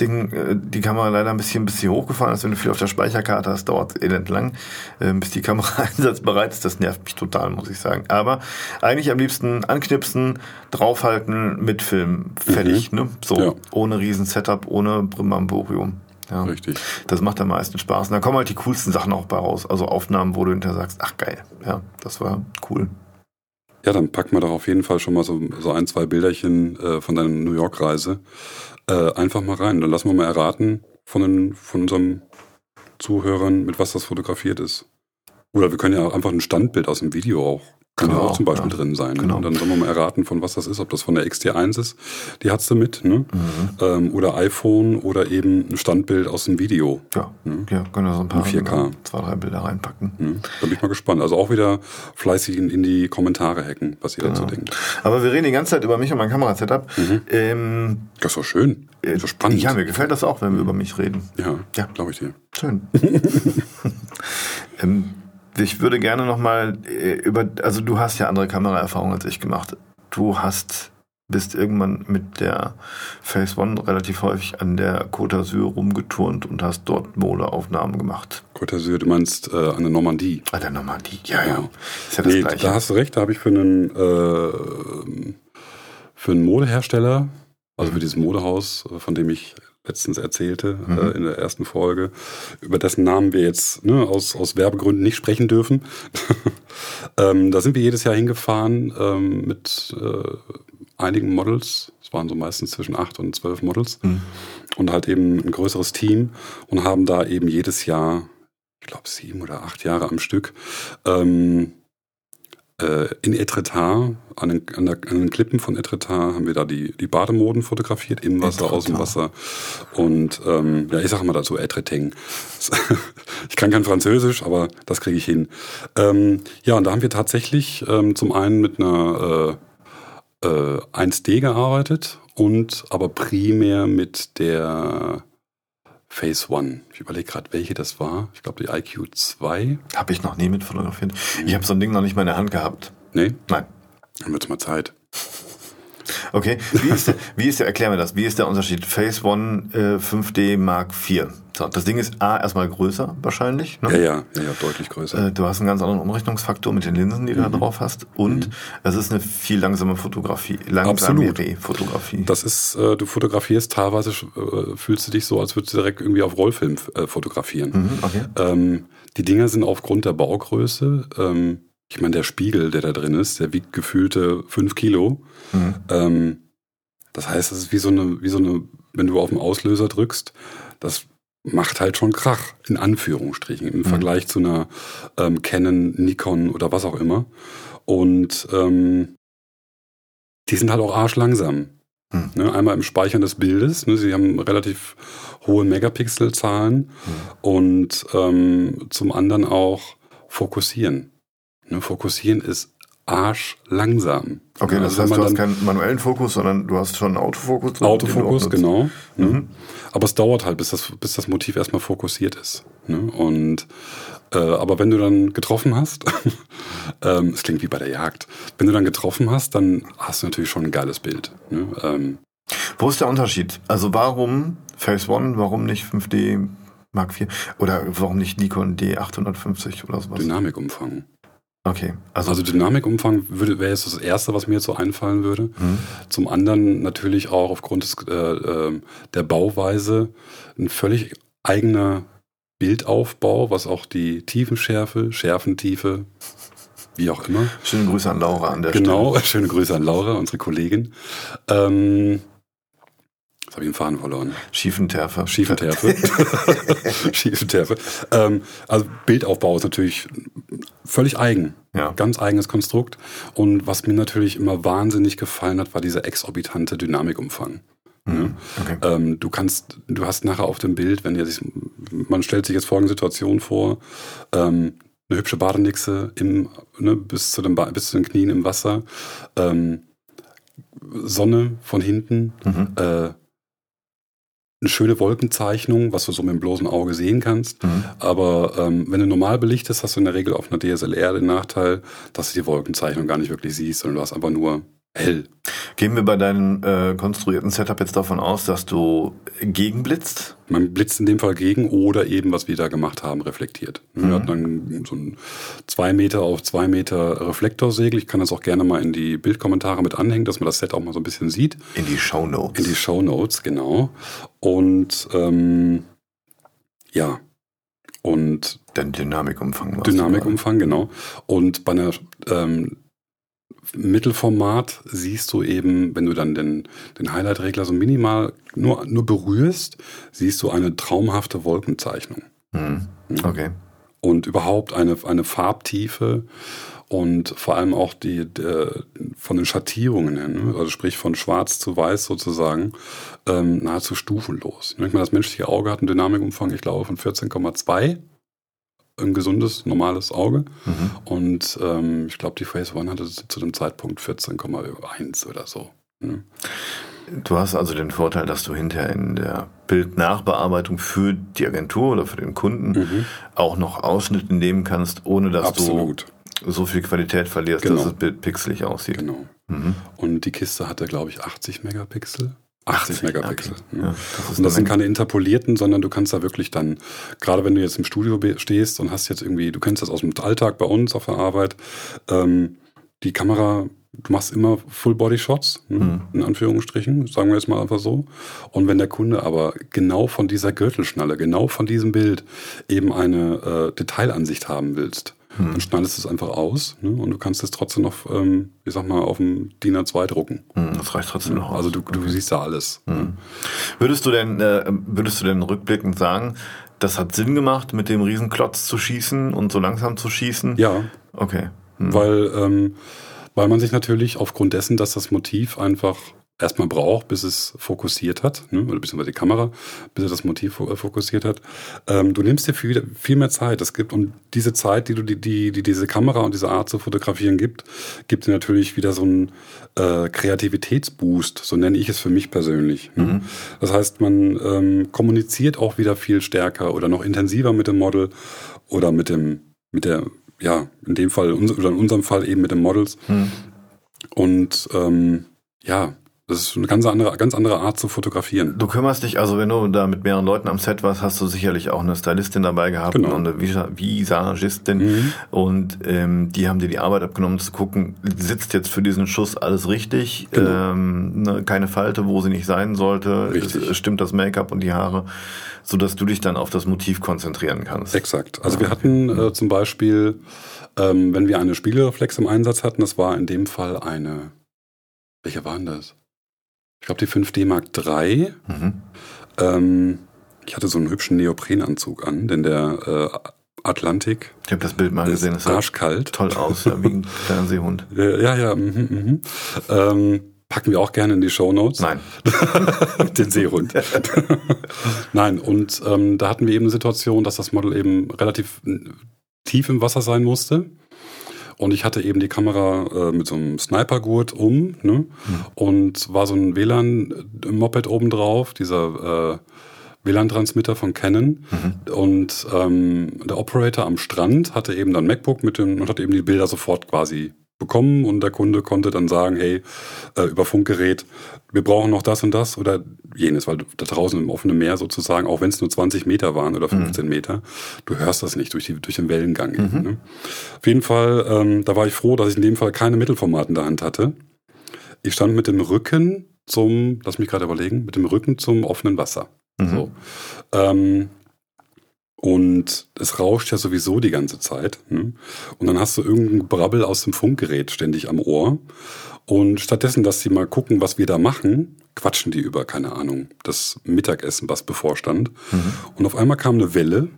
Ding, äh, die Kamera leider ein bisschen, bis sie hochgefahren ist. Wenn du viel auf der Speicherkarte hast, dauert elend lang, ähm, bis die Kamera einsatzbereit ist. Das nervt mich total, muss ich sagen. Aber eigentlich am liebsten anknipsen, draufhalten, mitfilmen, fertig. Ne? So, Mhm. Ja. ohne riesen Setup, ohne Brimborium. Ja. Richtig. Das macht am meisten Spaß. Und da kommen halt die coolsten Sachen auch bei raus. Also Aufnahmen, wo du hinterher sagst, ach geil, ja, das war cool. Ja, dann packen wir doch auf jeden Fall schon mal so, so ein, zwei Bilderchen äh, von deiner New York-Reise äh, einfach mal rein. Dann lassen wir mal erraten von, den, von unseren Zuhörern, mit was das fotografiert ist. Oder wir können ja auch einfach ein Standbild aus dem Video auch, kann ja Genau, auch zum Beispiel ja. drin sein. Genau. Und dann sollen wir mal erraten, von was das ist, ob das von der XT1 ist, die hat's du mit, ne? Ähm, oder iPhone oder eben ein Standbild aus dem Video. Ja, Mhm. ja können wir so ein paar, In 4K. genau, zwei, drei Bilder reinpacken. Ne? Da bin ich mal gespannt. Also auch wieder fleißig in, in die Kommentare hacken, was ihr dazu Genau. denkt. Aber wir reden die ganze Zeit über mich und mein Kamerasetup. Ähm, Das ist doch schön. äh, Das ist spannend. Ja, mir gefällt das auch, wenn wir über mich reden. Ja, Ja. glaube ich dir. Schön. ähm, ich würde gerne nochmal äh, über, also du hast ja andere Kameraerfahrungen als ich gemacht. Du hast, bist irgendwann mit der Phase One relativ häufig an der Côte d'Azur rumgeturnt und hast dort Modeaufnahmen gemacht. Côte d'Azur, du meinst äh, an der Normandie. Ah, der Normandie, ja, ja. Ja. Ist ja das Nee, Gleiche. da hast du recht, da habe ich für einen, äh, für einen Modehersteller, also für dieses Modehaus, äh, von dem ich letztens erzählte Mhm. äh, in der ersten Folge, über dessen Namen wir jetzt ne, aus, aus Werbegründen nicht sprechen dürfen. ähm, da sind wir jedes Jahr hingefahren ähm, mit äh, einigen Models. Es waren so meistens zwischen acht und zwölf Models. Mhm. Und halt eben ein größeres Team und haben da eben jedes Jahr, ich glaube sieben oder acht Jahre am Stück, ähm, äh, in Etretat, an den, an, der, an den Klippen von Etretat, haben wir da die, die Bademoden fotografiert, im Wasser, aus dem Wasser. Und ähm, ja, ich sage mal dazu Etreteng. ich kann kein Französisch, aber das kriege ich hin. Ähm, ja, und da haben wir tatsächlich ähm, zum einen mit einer äh, äh, 1D gearbeitet und aber primär mit der Phase One. Ich überlege gerade, welche das war. Ich glaube, die IQ 2. Habe ich noch nie mit fotografiert. Ich habe so ein Ding noch nicht mal in der Hand gehabt. Nee, Nein. dann wird's mal Zeit. Okay, wie ist, der, wie ist der, erklär mir das, wie ist der Unterschied? Phase One äh, 5D Mark IV. So, das Ding ist A, erstmal größer wahrscheinlich. Ne? Ja, ja, ja, ja, deutlich größer. Äh, du hast einen ganz anderen Umrechnungsfaktor mit den Linsen, die du mhm. da drauf hast. Und mhm. es ist eine viel langsame Fotografie, langsame Fotografie. Das ist, äh, du fotografierst teilweise, äh, fühlst du dich so, als würdest du direkt irgendwie auf Rollfilm äh, fotografieren. Mhm, okay. ähm, die Dinger sind aufgrund der Baugröße, ähm, ich meine, der Spiegel, der da drin ist, der wiegt gefühlte fünf Kilo. Mhm. Ähm, das heißt, es ist wie so eine, wie so eine, wenn du auf den Auslöser drückst, das macht halt schon Krach, in Anführungsstrichen, im mhm. Vergleich zu einer ähm, Canon, Nikon oder was auch immer. Und ähm, die sind halt auch arschlangsam. Mhm. Ne, einmal im Speichern des Bildes, ne, sie haben relativ hohe Megapixelzahlen mhm. und ähm, zum anderen auch fokussieren. Ne, fokussieren ist arschlangsam. Okay, das also heißt, du hast keinen manuellen Fokus, sondern du hast schon einen Autofokus. Drin, Autofokus, genau. Ne? Mhm. Aber es dauert halt, bis das, bis das Motiv erstmal fokussiert ist. Ne? Und äh, aber wenn du dann getroffen hast, ähm, es klingt wie bei der Jagd, wenn du dann getroffen hast, dann hast du natürlich schon ein geiles Bild. Ne? Ähm, Wo ist der Unterschied? Also warum Phase One, warum nicht 5D Mark IV? Oder warum nicht Nikon D850 oder sowas? Dynamikumfang. Okay. Also, also Dynamikumfang wäre jetzt das Erste, was mir jetzt so einfallen würde. Mhm. Zum anderen natürlich auch aufgrund des, äh, äh, der Bauweise ein völlig eigener Bildaufbau, was auch die Tiefenschärfe, Schärfentiefe, wie auch immer. Schöne Grüße an Laura an der genau, Stelle. Genau, schöne Grüße an Laura, unsere Kollegin. Ähm, Jetzt habe ich den Faden verloren. Schiefenterfe. Schiefenterfe. Schiefenterfe. Ähm, also Bildaufbau ist natürlich völlig eigen. Ja. Ganz eigenes Konstrukt. Und was mir natürlich immer wahnsinnig gefallen hat, war dieser exorbitante Dynamikumfang. Mhm. Okay. Ähm, du kannst, du hast nachher auf dem Bild, wenn ihr sich, man stellt sich jetzt folgende Situation vor, ähm, eine hübsche Badenixe im, ne, bis zu den, bis zu den Knien im Wasser, ähm, Sonne von hinten, mhm. äh, eine schöne Wolkenzeichnung, was du so mit dem bloßen Auge sehen kannst. Mhm. Aber ähm, wenn du normal belichtest, hast du in der Regel auf einer DSLR den Nachteil, dass du die Wolkenzeichnung gar nicht wirklich siehst, sondern du hast einfach nur hell. Gehen wir bei deinem äh, konstruierten Setup jetzt davon aus, dass du gegenblitzt? Man blitzt in dem Fall gegen oder eben, was wir da gemacht haben, reflektiert. Mhm. Wir hatten dann so ein zwei Meter auf zwei Meter Reflektorsegel. Ich kann das auch gerne mal in die Bildkommentare mit anhängen, dass man das Set auch mal so ein bisschen sieht. In die Show Notes. In die Show Notes, genau. Und ähm, ja, und den Dynamikumfang. Dynamikumfang, genau. Und bei einer ähm, Mittelformat siehst du eben, wenn du dann den, den Highlight-Regler so minimal nur, nur berührst, siehst du eine traumhafte Wolkenzeichnung. Mhm. Okay. Und überhaupt eine, eine Farbtiefe und vor allem auch die, die von den Schattierungen her, ne? also sprich von schwarz zu weiß sozusagen, ähm, nahezu stufenlos. Ich meine, das menschliche Auge hat einen Dynamikumfang, ich glaube, von 14,2 ein gesundes, normales Auge. Mhm. Und ähm, ich glaube, die Phase One hatte zu dem Zeitpunkt 14,1 oder so. Ne? Du hast also den Vorteil, dass du hinterher in der Bildnachbearbeitung für die Agentur oder für den Kunden mhm. auch noch Ausschnitte nehmen kannst, ohne dass Absolut. du so viel Qualität verlierst, genau. dass das Bild pixelig aussieht. Genau. Mhm. Und die Kiste hatte, glaube ich, 80 Megapixel. 80 Megapixel. Okay. Ja, das und das sind keine interpolierten, sondern du kannst da wirklich dann, gerade wenn du jetzt im Studio stehst und hast jetzt irgendwie, du kennst das aus dem Alltag bei uns auf der Arbeit, ähm, die Kamera, du machst immer Full-Body-Shots, ne, mhm. in Anführungsstrichen, sagen wir jetzt mal einfach so. Und wenn der Kunde aber genau von dieser Gürtelschnalle, genau von diesem Bild eben eine äh, Detailansicht haben willst, hm. Dann schneidest du es einfach aus ne? und du kannst es trotzdem noch, ähm, ich sag mal, auf dem DIN A2 drucken. Hm, das reicht trotzdem noch aus. Also du, du okay. siehst da alles. Hm. Würdest du denn, äh, würdest du denn rückblickend sagen, das hat Sinn gemacht, mit dem Riesenklotz zu schießen und so langsam zu schießen? Ja. Okay. Hm. Weil, ähm, weil man sich natürlich aufgrund dessen, dass das Motiv einfach erstmal braucht, bis es fokussiert hat, ne, oder beziehungsweise die Kamera, bis er das Motiv äh, fokussiert hat. Ähm, du nimmst dir viel, viel mehr Zeit. Es gibt, und diese Zeit, die du, die, die, die diese Kamera und diese Art zu fotografieren gibt, gibt dir natürlich wieder so einen äh, Kreativitätsboost, so nenne ich es für mich persönlich. Ne? Mhm. Das heißt, man ähm, kommuniziert auch wieder viel stärker oder noch intensiver mit dem Model oder mit dem, mit der, ja, in dem Fall, oder in unserem Fall eben mit den Models. Mhm. Und ähm, ja, Das ist eine ganz andere, ganz andere Art zu fotografieren. Du kümmerst dich, also wenn du da mit mehreren Leuten am Set warst, hast du sicherlich auch eine Stylistin dabei gehabt Genau. und eine Visa- Visagistin Mhm. und ähm, die haben dir die Arbeit abgenommen zu gucken, sitzt jetzt für diesen Schuss alles richtig, Genau. ähm, ne, keine Falte, wo sie nicht sein sollte. Es, stimmt das Make-up und die Haare, so dass du dich dann auf das Motiv konzentrieren kannst. Exakt. Also wir hatten äh, zum Beispiel, ähm, wenn wir eine Spiegelreflex im Einsatz hatten, das war in dem Fall eine, welche waren das? Ich glaube die 5D Mark III. Mhm. Ähm, ich hatte so einen hübschen Neoprenanzug an, denn der äh, Atlantik Ich habe das Bild mal gesehen, es sah arschkalt. toll aus, ja, wie ein kleiner Seehund. Ja, ja, mhm, mhm. Ähm, packen wir auch gerne in die Shownotes. Nein. Den Seehund. Nein, und ähm, da hatten wir eben eine Situation, dass das Model eben relativ tief im Wasser sein musste. Und ich hatte eben die Kamera äh, mit so einem Snipergurt um ne? und war so ein WLAN-Moped oben drauf, dieser äh, WLAN-Transmitter von Canon. Und ähm, der Operator am Strand hatte eben dann MacBook mit dem und hat eben die Bilder sofort quasi bekommen und der Kunde konnte dann sagen, hey, äh, über Funkgerät, wir brauchen noch das und das oder jenes, weil da draußen im offenen Meer sozusagen, auch wenn es nur 20 Meter waren oder 15 Meter, du hörst das nicht durch, die, durch den Wellengang. Eben, ne? Auf jeden Fall, ähm, da war ich froh, dass ich in dem Fall keine Mittelformat in der Hand hatte. Ich stand mit dem Rücken zum, lass mich gerade überlegen, mit dem Rücken zum offenen Wasser. So. Ähm, und es rauscht ja sowieso die ganze Zeit. Ne? Und dann hast du irgendein Brabbel aus dem Funkgerät ständig am Ohr. Und stattdessen, dass sie mal gucken, was wir da machen, quatschen die über, keine Ahnung, das Mittagessen, was bevorstand. Und auf einmal kam eine Welle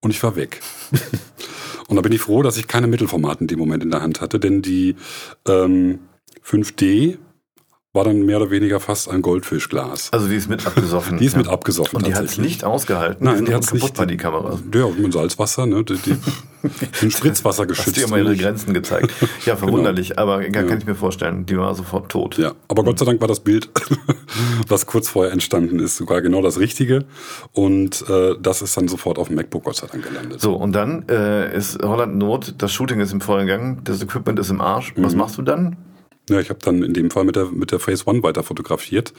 und ich war weg. und da bin ich froh, dass ich keine Mittelformate in dem Moment in der Hand hatte, denn die ähm, 5D war dann mehr oder weniger fast ein Goldfischglas. Also die ist mit abgesoffen. Die ist ja. mit abgesoffen. Und die hat es nicht ausgehalten. Nein, die auch hat's kaputt nicht. bei die Kamera. Ja, mit Salzwasser, ne? Die, die, in Spritzwasser Hast geschützt. dir immer ihre. Grenzen gezeigt. Ja, verwunderlich, aber ja, kann ich mir vorstellen, die war sofort tot. Ja, aber Gott sei Dank war das Bild, was kurz vorher entstanden ist, sogar genau das Richtige. Und äh, das ist dann sofort auf dem MacBook Gott sei Dank gelandet. So, und dann äh, ist Holland Not, das Shooting ist im vollen Gang, das Equipment ist im Arsch. Was Mhm. machst du dann? Ja, ich habe dann in dem Fall mit der, mit der Phase One weiter fotografiert.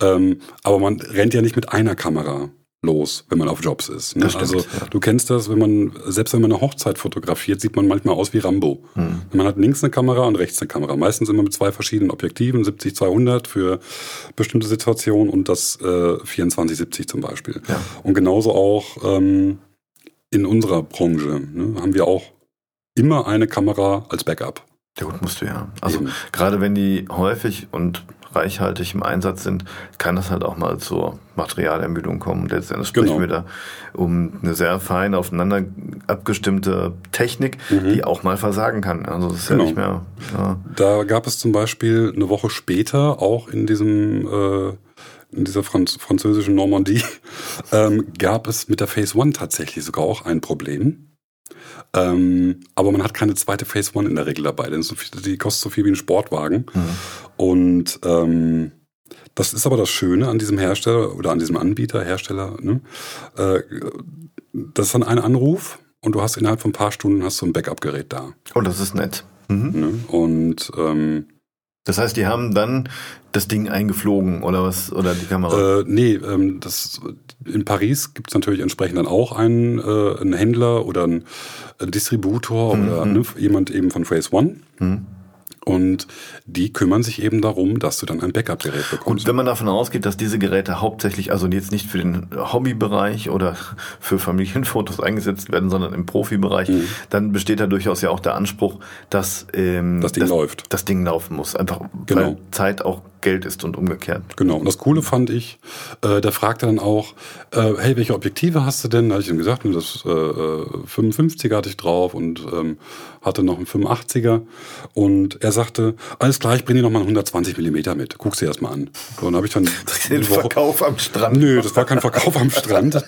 Ähm, aber man rennt ja nicht mit einer Kamera los, wenn man auf Jobs ist. Ne? Stimmt, also ja. du kennst das, wenn man, selbst wenn man eine Hochzeit fotografiert, sieht man manchmal aus wie Rambo. Hm. Man hat links eine Kamera und rechts eine Kamera. Meistens immer mit zwei verschiedenen Objektiven, 70-200 für bestimmte Situationen und das äh, 24-70 zum Beispiel. Ja. Und genauso auch ähm, in unserer Branche ne, haben wir auch immer eine Kamera als Backup. Ja gut, musst du ja. Also Eben. gerade wenn die häufig und reichhaltig im Einsatz sind, kann das halt auch mal zur Materialermüdung kommen. Letztendlich sprechen Genau. wir da um eine sehr fein aufeinander abgestimmte Technik, die auch mal versagen kann. Also das ist Mhm. Genau. ja nicht mehr. Ja. Da gab es zum Beispiel eine Woche später auch in diesem äh, in dieser Franz französischen Normandie ähm, gab es mit der Phase One tatsächlich sogar auch ein Problem. Ähm, aber man hat keine zweite Phase One in der Regel dabei, denn so viel, die kostet so viel wie ein Sportwagen. Und ähm, das ist aber das Schöne an diesem Hersteller oder an diesem Anbieter, Hersteller. Ne? Äh, das ist dann ein Anruf und du hast innerhalb von ein paar Stunden hast du ein Backup-Gerät da. Oh, das ist nett. Mhm. Ne? Und ähm, Das heißt, die haben dann das Ding eingeflogen oder was? Oder die Kamera? Äh, nee, ähm, das, in Paris gibt es natürlich entsprechend dann auch einen, äh, einen Händler oder einen, einen Distributor oder ne, jemand eben von Phase One. Mhm. Und die kümmern sich eben darum, dass du dann ein Backup-Gerät bekommst. wenn man davon ausgeht, dass diese Geräte hauptsächlich, also jetzt nicht für den Hobbybereich oder für Familienfotos eingesetzt werden, sondern im Profibereich, dann besteht da durchaus ja auch der Anspruch, dass ähm, Das Ding läuft. Das Ding laufen muss. Einfach Genau. weil Zeit auch Geld ist und umgekehrt. Genau. Und das Coole fand ich, äh, der fragte dann auch, äh, hey, welche Objektive hast du denn? Da hatte ich ihm gesagt, das äh, äh, 55er hatte ich drauf und ähm, hatte noch einen 85er. Und er sagte, alles klar, ich bringe dir noch mal einen 120 Millimeter mit. Guck's dir das mal an. So, Und dann habe ich dann Den Woche- Verkauf am Strand. Nö, das war kein Verkauf am Strand. Das,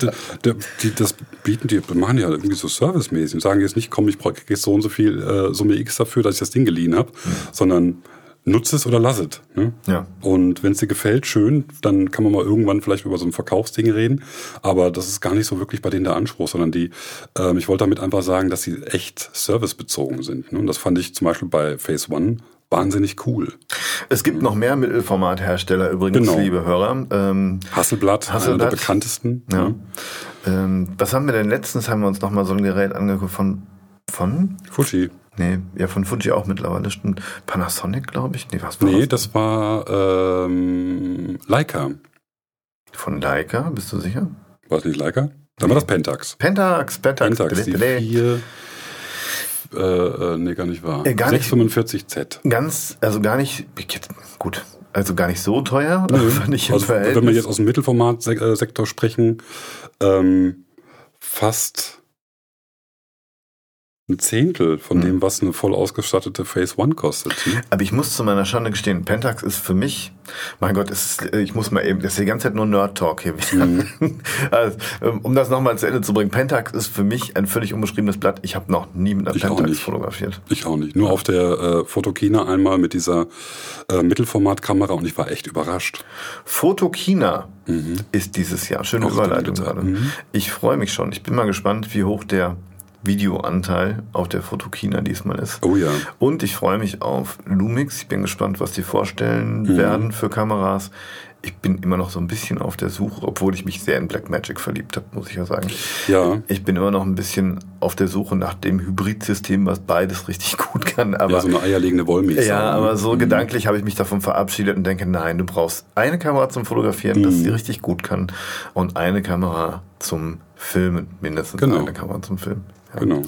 die, das bieten die, machen ja irgendwie so servicemäßig. Und sagen jetzt nicht, komm, ich brauche jetzt so und so viel äh, Summe X dafür, dass ich das Ding geliehen habe, sondern nutze es oder lass es. Ne? Ja. Und wenn es dir gefällt, schön, dann kann man mal irgendwann vielleicht über so ein Verkaufsding reden. Aber das ist gar nicht so wirklich bei denen der Anspruch, sondern die, ähm, ich wollte damit einfach sagen, dass sie echt servicebezogen sind. Ne? Und das fand ich zum Beispiel bei Phase One wahnsinnig cool. Es gibt noch mehr Mittelformathersteller übrigens, Genau. liebe Hörer. Ähm, Hasselblatt, einer Hasselblad. der bekanntesten. ja. Mhm. ähm, was haben wir denn letztens? Haben wir uns noch mal so ein Gerät angeguckt von von Fuji. nee, ja von Fuji auch mittlerweile stimmt. Panasonic, glaube ich. Nee, was war Nee, das war ähm, Leica. Von Leica, bist du sicher? War es nicht Leica? Dann war das Pentax. Pentax, Pentax, Pentax, die vier, äh, äh, nee, gar nicht wahr. Äh, gar nicht. 645Z. ganz, also gar nicht, gut, also gar nicht so teuer, fand ich Also, wenn wir jetzt aus dem Mittelformat-Sektor sprechen, ähm, fast ein Zehntel von Hm. dem, was eine voll ausgestattete Phase One kostet. ne? Aber ich muss zu meiner Schande gestehen, Pentax ist für mich, mein Gott, ist, ich muss mal eben, das ist die ganze Zeit nur Nerd-Talk hier. Mhm. Also, ähm, um das nochmal zu Ende zu bringen, Pentax ist für mich ein völlig unbeschriebenes Blatt. Ich habe noch nie mit einer Ich Pentax fotografiert. Ich auch nicht. Nur auf der äh, Fotokina einmal mit dieser äh, Mittelformatkamera und ich war echt überrascht. Fotokina ist dieses Jahr. Schöne Überleitung gerade. Mhm. Ich freue mich schon. Ich bin mal gespannt, wie hoch der Videoanteil auf der Fotokina diesmal ist. Oh ja. Und ich freue mich auf Lumix. Ich bin gespannt, was die vorstellen Mhm. werden für Kameras. Ich bin immer noch so ein bisschen auf der Suche, obwohl ich mich sehr in Blackmagic verliebt habe, muss ich ja sagen. Ja. Ich bin immer noch ein bisschen auf der Suche nach dem Hybridsystem, was beides richtig gut kann. Aber ja, so eine eierlegende Wollmilchsau. ja, aber ne? so gedanklich habe ich mich davon verabschiedet und denke, nein, du brauchst eine Kamera zum Fotografieren, Mhm. sie richtig gut kann, und eine Kamera zum Filmen, mindestens Genau. eine Kamera zum Filmen. Ja. Genau.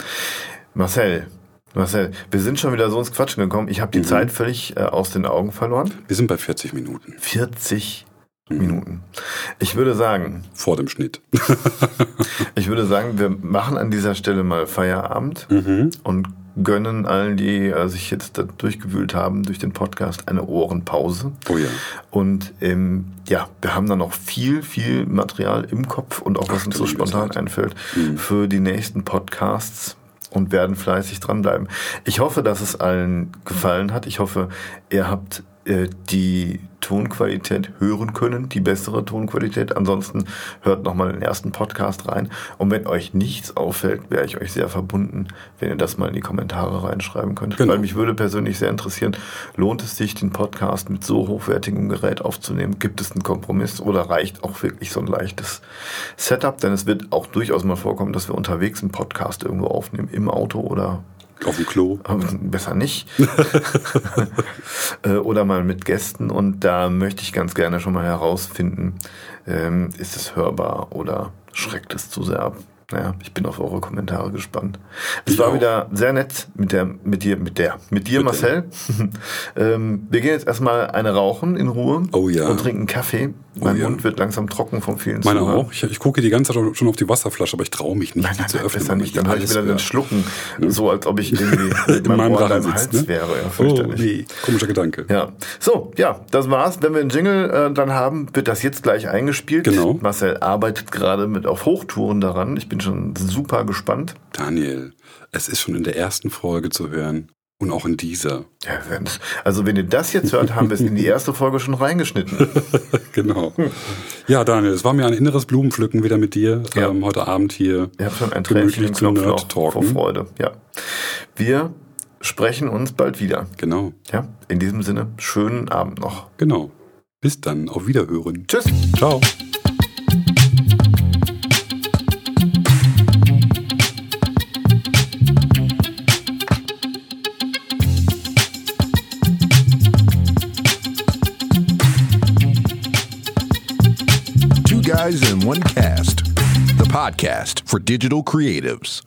Marcel, Marcel, wir sind schon wieder so ins Quatschen gekommen. Ich habe die Mhm. Zeit völlig äh, aus den Augen verloren. Wir sind bei 40 Minuten 40 Mhm. Minuten. Ich würde sagen, vor dem Schnitt. ich würde sagen, wir machen an dieser Stelle mal Feierabend Mhm. und gönnen allen, die äh, sich jetzt da durchgewühlt haben durch den Podcast, eine Ohrenpause. Oh ja. Und ähm, ja, wir haben da noch viel, viel Material im Kopf und auch was Ach, uns so spontan Zeit. einfällt Mhm. für die nächsten Podcasts und werden fleißig dranbleiben. Ich hoffe, dass es allen gefallen hat. Ich hoffe, ihr habt die Tonqualität hören können, die bessere Tonqualität. Ansonsten hört nochmal den ersten Podcast rein. Und wenn euch nichts auffällt, wäre ich euch sehr verbunden, wenn ihr das mal in die Kommentare reinschreiben könnt. Genau. Weil mich würde persönlich sehr interessieren, lohnt es sich, den Podcast mit so hochwertigem Gerät aufzunehmen? Gibt es einen Kompromiss oder reicht auch wirklich so ein leichtes Setup? Denn es wird auch durchaus mal vorkommen, dass wir unterwegs einen Podcast irgendwo aufnehmen, im Auto oder Auf dem Klo. aber besser nicht. Äh, Oder mal mit Gästen. Und da möchte ich ganz gerne schon mal herausfinden, ähm, ist es hörbar oder schreckt es zu sehr ab? Naja, ich bin auf eure Kommentare gespannt. Es Ich war auch. wieder sehr nett mit der, mit dir, mit der, mit dir, Mit Marcel. ähm, wir gehen jetzt erstmal eine rauchen in Ruhe Oh ja. und trinken Kaffee. Mein ja. Mund wird langsam trocken vom vielen Meine Zuhören. auch. Ich, ich gucke die ganze Zeit schon auf die Wasserflasche, aber ich traue mich nicht, Nein, nein, zu öffnen. besser nicht. Dann habe ich wieder den. Schlucken, so als ob ich irgendwie mit in meinem Ohr Rachen im Hals sitzt, ne? wäre. Ja, Oh, nee. Komischer Gedanke. Ja, so, ja, das war's. Wenn wir einen Jingle äh, dann haben, wird das jetzt gleich eingespielt. Genau. Marcel arbeitet gerade mit auf Hochtouren daran. Ich bin schon super gespannt. Daniel, es ist schon in der ersten Folge zu hören und auch in dieser. Ja, also wenn ihr das jetzt hört, haben wir es in die erste Folge schon reingeschnitten. Genau. Ja, Daniel, es war mir ein inneres Blumenpflücken wieder mit dir Ja. ähm, heute Abend hier. Ihr habt schon ein gemütlich zu Nerd noch vor talken. Freude. Ja, wir sprechen uns bald wieder. Genau, Ja, in diesem Sinne, schönen Abend noch. genau. Bis dann, auf Wiederhören. Tschüss. Ciao. Guys in One Cast, the podcast for digital creatives.